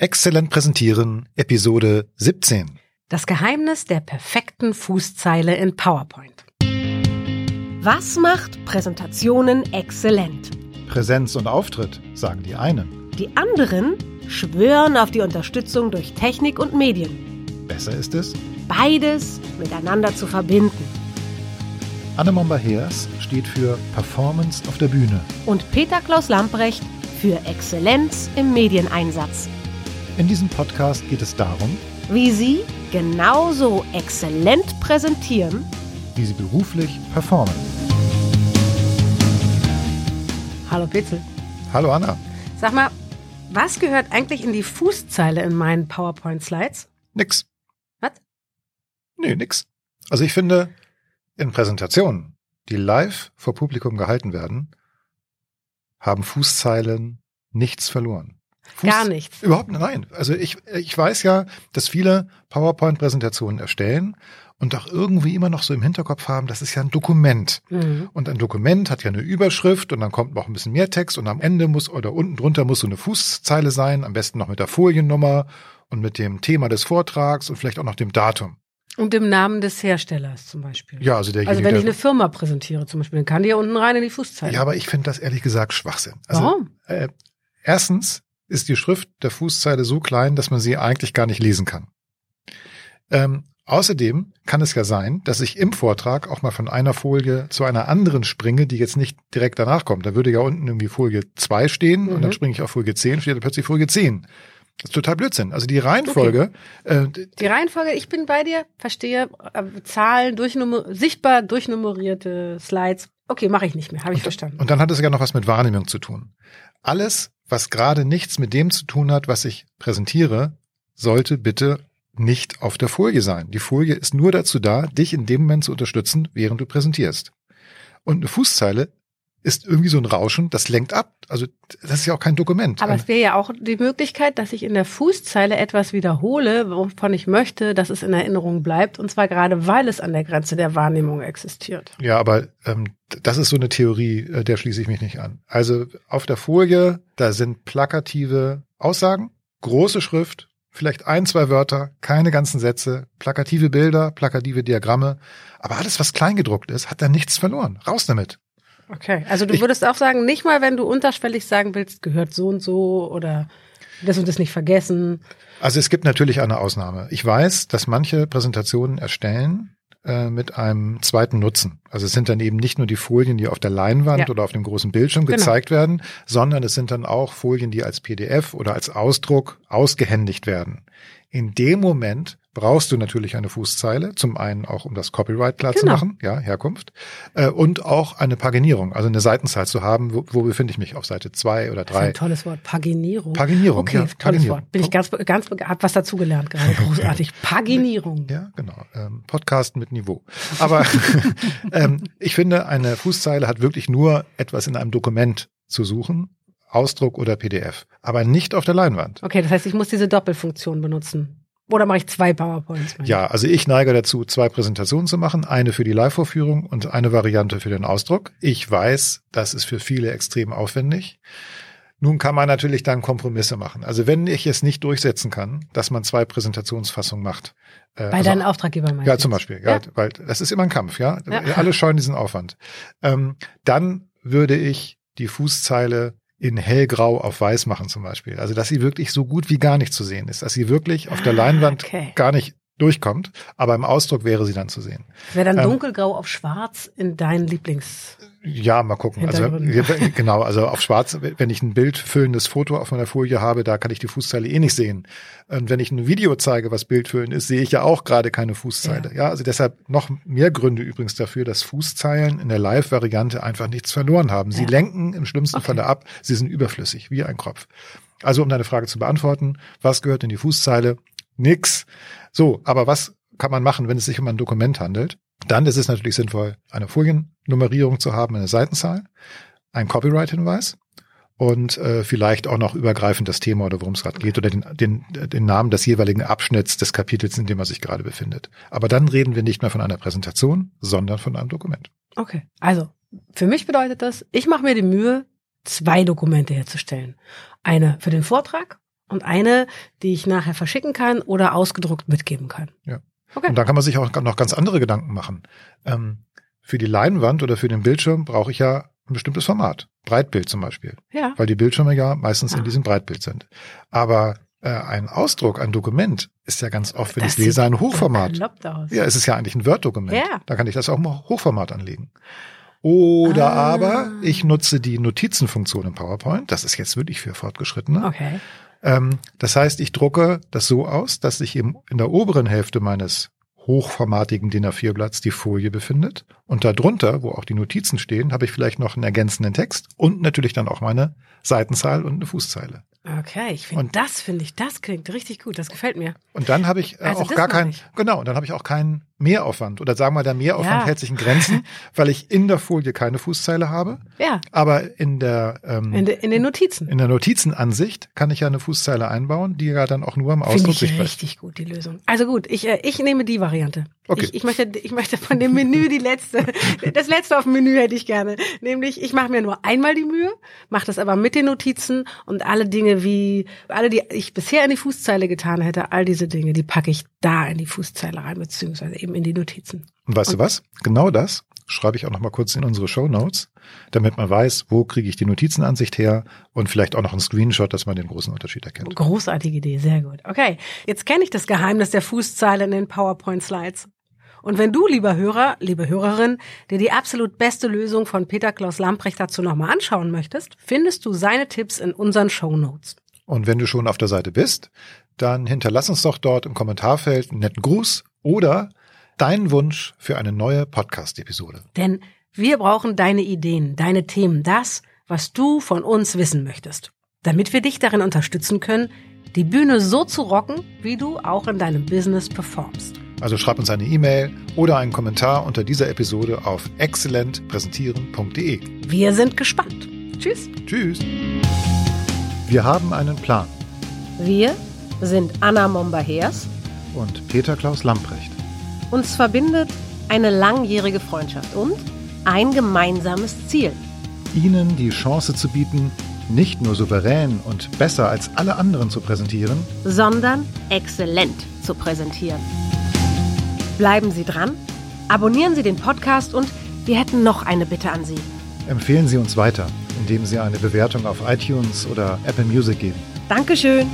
Exzellent präsentieren, Episode 17. Das Geheimnis der perfekten Fußzeile in PowerPoint. Was macht Präsentationen exzellent? Präsenz und Auftritt, sagen die einen. Die anderen schwören auf die Unterstützung durch Technik und Medien. Besser ist es, Beides miteinander zu verbinden. Anne Momba-Heers steht für Performance auf der Bühne. Und Peter Klaus Lamprecht für Exzellenz im Medieneinsatz. In diesem Podcast geht es darum, Wie Sie genauso exzellent präsentieren, wie sie beruflich performen. Hallo Petzel. Hallo Anna. Sag mal, was gehört eigentlich in die Fußzeile in meinen PowerPoint-Slides? Nix. Was? Nee, nix. Also ich finde, in Präsentationen, die live vor Publikum gehalten werden, haben Fußzeilen nichts verloren. Fuß- Gar nichts. Überhaupt nein. Also ich, ich weiß ja, dass viele PowerPoint-Präsentationen erstellen und auch irgendwie immer noch so im Hinterkopf haben, das ist ja ein Dokument. Mhm. Und ein Dokument hat ja eine Überschrift und dann kommt noch ein bisschen mehr Text und am Ende muss oder unten drunter muss so eine Fußzeile sein, am besten noch mit der Foliennummer und mit dem Thema des Vortrags und vielleicht auch noch dem Datum. Und im Namen des Herstellers zum Beispiel. Ja, also derjenige, Also wenn ich eine Firma präsentiere zum Beispiel, dann kann die ja unten rein in die Fußzeile. Ja, aber ich finde das ehrlich gesagt Schwachsinn. Also, Warum? Äh, erstens ist die Schrift der Fußzeile so klein, dass man sie eigentlich gar nicht lesen kann. Ähm, außerdem kann es ja sein, dass ich im Vortrag auch mal von einer Folie zu einer anderen springe, die jetzt nicht direkt danach kommt. Da würde ja unten irgendwie Folie 2 stehen und Mhm. dann springe ich auf Folie 10, steht da plötzlich Folie 10. Das ist total Blödsinn. Also die Reihenfolge, äh, Die Reihenfolge, ich bin bei dir, verstehe, äh, Zahlen, durchnummer sichtbar durchnummerierte Slides. Okay, mache ich nicht mehr, habe ich verstanden. Und dann hat es ja noch was mit Wahrnehmung zu tun. Alles, was gerade nichts mit dem zu tun hat, was ich präsentiere, sollte bitte nicht auf der Folie sein. Die Folie ist nur dazu da, dich in dem Moment zu unterstützen, während du präsentierst. Und eine Fußzeile ist irgendwie so ein Rauschen, das lenkt ab. Also das ist ja auch kein Dokument. Aber es wäre ja auch die Möglichkeit, dass ich in der Fußzeile etwas wiederhole, wovon ich möchte, dass es in Erinnerung bleibt. Und zwar gerade, weil es an der Grenze der Wahrnehmung existiert. Ja, aber ähm, das ist so eine Theorie, äh, der schließe ich mich nicht an. Also auf der Folie, da sind plakative Aussagen, große Schrift, vielleicht ein, zwei Wörter, keine ganzen Sätze, plakative Bilder, plakative Diagramme. Aber alles, was kleingedruckt ist, hat da nichts verloren. Raus damit. Okay. Also du Ich- würdest auch sagen, nicht mal, wenn du unterschwellig sagen willst, gehört so und so oder das und das nicht vergessen. Also es gibt natürlich eine Ausnahme. Ich weiß, dass manche Präsentationen erstellen äh, mit einem zweiten Nutzen. Also es sind dann eben nicht nur die Folien, die auf der Leinwand Ja. oder auf dem großen Bildschirm Genau. gezeigt werden, sondern es sind dann auch Folien, die als PDF oder als Ausdruck ausgehändigt werden. In dem Moment brauchst du natürlich eine Fußzeile, zum einen auch um das Copyright klar zu Genau. machen, ja, Herkunft, äh, und auch eine Paginierung, also eine Seitenzahl zu haben, wo, wo befinde ich mich, auf Seite zwei oder Das ist ein drei. tolles Wort. Paginierung. Paginierung, Okay, ja, tolles Paginierung. Wort. Bin ich ganz, ganz, hab was dazugelernt gerade. Großartig. Paginierung. Ja, genau. Ähm, Podcast mit Niveau. Aber ähm, ich finde, eine Fußzeile hat wirklich nur etwas in einem Dokument zu suchen, Ausdruck oder PDF, aber nicht auf der Leinwand. Okay, das heißt, ich muss diese Doppelfunktion benutzen. Oder mache ich zwei PowerPoints? Ja, also ich neige dazu, zwei Präsentationen zu machen, eine für die Live-Vorführung und eine Variante für den Ausdruck. Ich weiß, das ist für viele extrem aufwendig. Nun kann man natürlich dann Kompromisse machen. Also wenn ich es nicht durchsetzen kann, dass man zwei Präsentationsfassungen macht. äh, Bei also deinen Auftraggebern meinst Ja, zum? Beispiel, ja, Ja. weil das ist immer ein Kampf, ja. Ja. Alle scheuen diesen Aufwand. Ähm, dann würde ich die Fußzeile in hellgrau auf weiß machen zum Beispiel. Also dass sie wirklich so gut wie gar nicht zu sehen ist, dass sie wirklich auf der Ah, Leinwand okay. gar nicht durchkommt, aber im Ausdruck wäre sie dann zu sehen. Wäre dann Ähm, dunkelgrau auf schwarz in deinen Lieblings... Ja, mal gucken. Also wir- genau, also auf Schwarz, wenn ich ein bildfüllendes Foto auf meiner Folie habe, da kann ich die Fußzeile eh nicht sehen. Und wenn ich ein Video zeige, was bildfüllend ist, sehe ich ja auch gerade keine Fußzeile. Ja. also deshalb noch mehr Gründe übrigens dafür, dass Fußzeilen in der Live-Variante einfach nichts verloren haben. Sie Ja. lenken im schlimmsten Okay. Falle ab, sie sind überflüssig, wie ein Kopf. Also um deine Frage zu beantworten, was gehört in die Fußzeile? Nix. So, aber was kann man machen, wenn es sich um ein Dokument handelt? Dann ist es natürlich sinnvoll, eine Foliennummerierung zu haben, eine Seitenzahl, ein Copyright-Hinweis und äh, vielleicht auch noch übergreifend das Thema oder worum es gerade geht oder den, den, den Namen des jeweiligen Abschnitts des Kapitels, in dem man sich gerade befindet. Aber dann reden wir nicht mehr von einer Präsentation, sondern von einem Dokument. Okay, also für mich bedeutet das, ich mache mir die Mühe, zwei Dokumente herzustellen. Eine für den Vortrag und eine, die ich nachher verschicken kann oder ausgedruckt mitgeben kann. Ja. Okay. Und dann kann man sich auch noch ganz andere Gedanken machen. Ähm, für die Leinwand oder für den Bildschirm brauche ich ja ein bestimmtes Format. Breitbild zum Beispiel. Ja. Weil die Bildschirme ja meistens Ah. in diesem Breitbild sind. Aber äh, ein Ausdruck, ein Dokument ist ja ganz oft, wenn Das ich lese, ein Hochformat. bekloppt aus. Ja, es ist ja eigentlich ein Word-Dokument. Ja. Da kann ich das auch mal Hochformat anlegen. Oder Ah. aber ich nutze die Notizenfunktion im PowerPoint. Das ist jetzt wirklich für Fortgeschrittene. Okay. Ähm, das heißt, ich drucke das so aus, dass sich im, in der oberen Hälfte meines hochformatigen DIN A4-Blatts die Folie befindet. Und darunter, wo auch die Notizen stehen, habe ich vielleicht noch einen ergänzenden Text und natürlich dann auch meine Seitenzahl und eine Fußzeile. Okay, ich finde Und- das, finde ich, das klingt richtig gut. Das gefällt mir. Und dann habe ich äh, Also auch gar keinen, genau, und dann habe ich auch keinen Mehraufwand. Oder sagen wir, der Mehraufwand Ja. hält sich in Grenzen, weil ich in der Folie keine Fußzeile habe. Ja, Aber in der, ähm, in, de, in den Notizen. in der Notizenansicht kann ich ja eine Fußzeile einbauen, die ja dann auch nur am Ausdruck ich sichtbar ist. richtig gut, die Lösung. Also gut, ich, äh, ich nehme die Variante. Okay. Ich, ich, möchte, ich möchte von dem Menü die letzte, das letzte auf dem Menü hätte ich gerne. Nämlich, ich mache mir nur einmal die Mühe, mache das aber mit den Notizen und alle Dinge wie, alle, die ich bisher in die Fußzeile getan hätte, all diese Dinge, die packe ich da in die Fußzeile rein, beziehungsweise eben in die Notizen. Und weißt du was? Genau das schreibe ich auch noch mal kurz in unsere Show Notes, damit man weiß, wo kriege ich die Notizenansicht her und vielleicht auch noch einen Screenshot, dass man den großen Unterschied erkennt. Großartige Idee, sehr gut. Okay, jetzt kenne ich das Geheimnis der Fußzeile in den PowerPoint-Slides. Und wenn du, lieber Hörer, liebe Hörerin, dir die absolut beste Lösung von Peter Klaus Lamprecht dazu nochmal anschauen möchtest, findest du seine Tipps in unseren Show Notes. Und wenn du schon auf der Seite bist, dann hinterlass uns doch dort im Kommentarfeld einen netten Gruß oder deinen Wunsch für eine neue Podcast-Episode. Denn wir brauchen deine Ideen, deine Themen, das, was du von uns wissen möchtest. Damit wir dich darin unterstützen können, die Bühne so zu rocken, wie du auch in deinem Business performst. Also schreib uns eine E-Mail oder einen Kommentar unter dieser Episode auf exzellentpräsentieren.de. Wir sind gespannt. Tschüss. Tschüss. Wir haben einen Plan Wir sind Anna Momba-Hers. und Peter Klaus Lamprecht. Uns verbindet eine langjährige Freundschaft und ein gemeinsames Ziel. Ihnen die Chance zu bieten, nicht nur souverän und besser als alle anderen zu präsentieren, sondern exzellent zu präsentieren. Bleiben Sie dran, abonnieren Sie den Podcast und wir hätten noch eine Bitte an Sie. empfehlen Sie uns weiter, indem Sie eine Bewertung auf iTunes oder Apple Music geben. Dankeschön.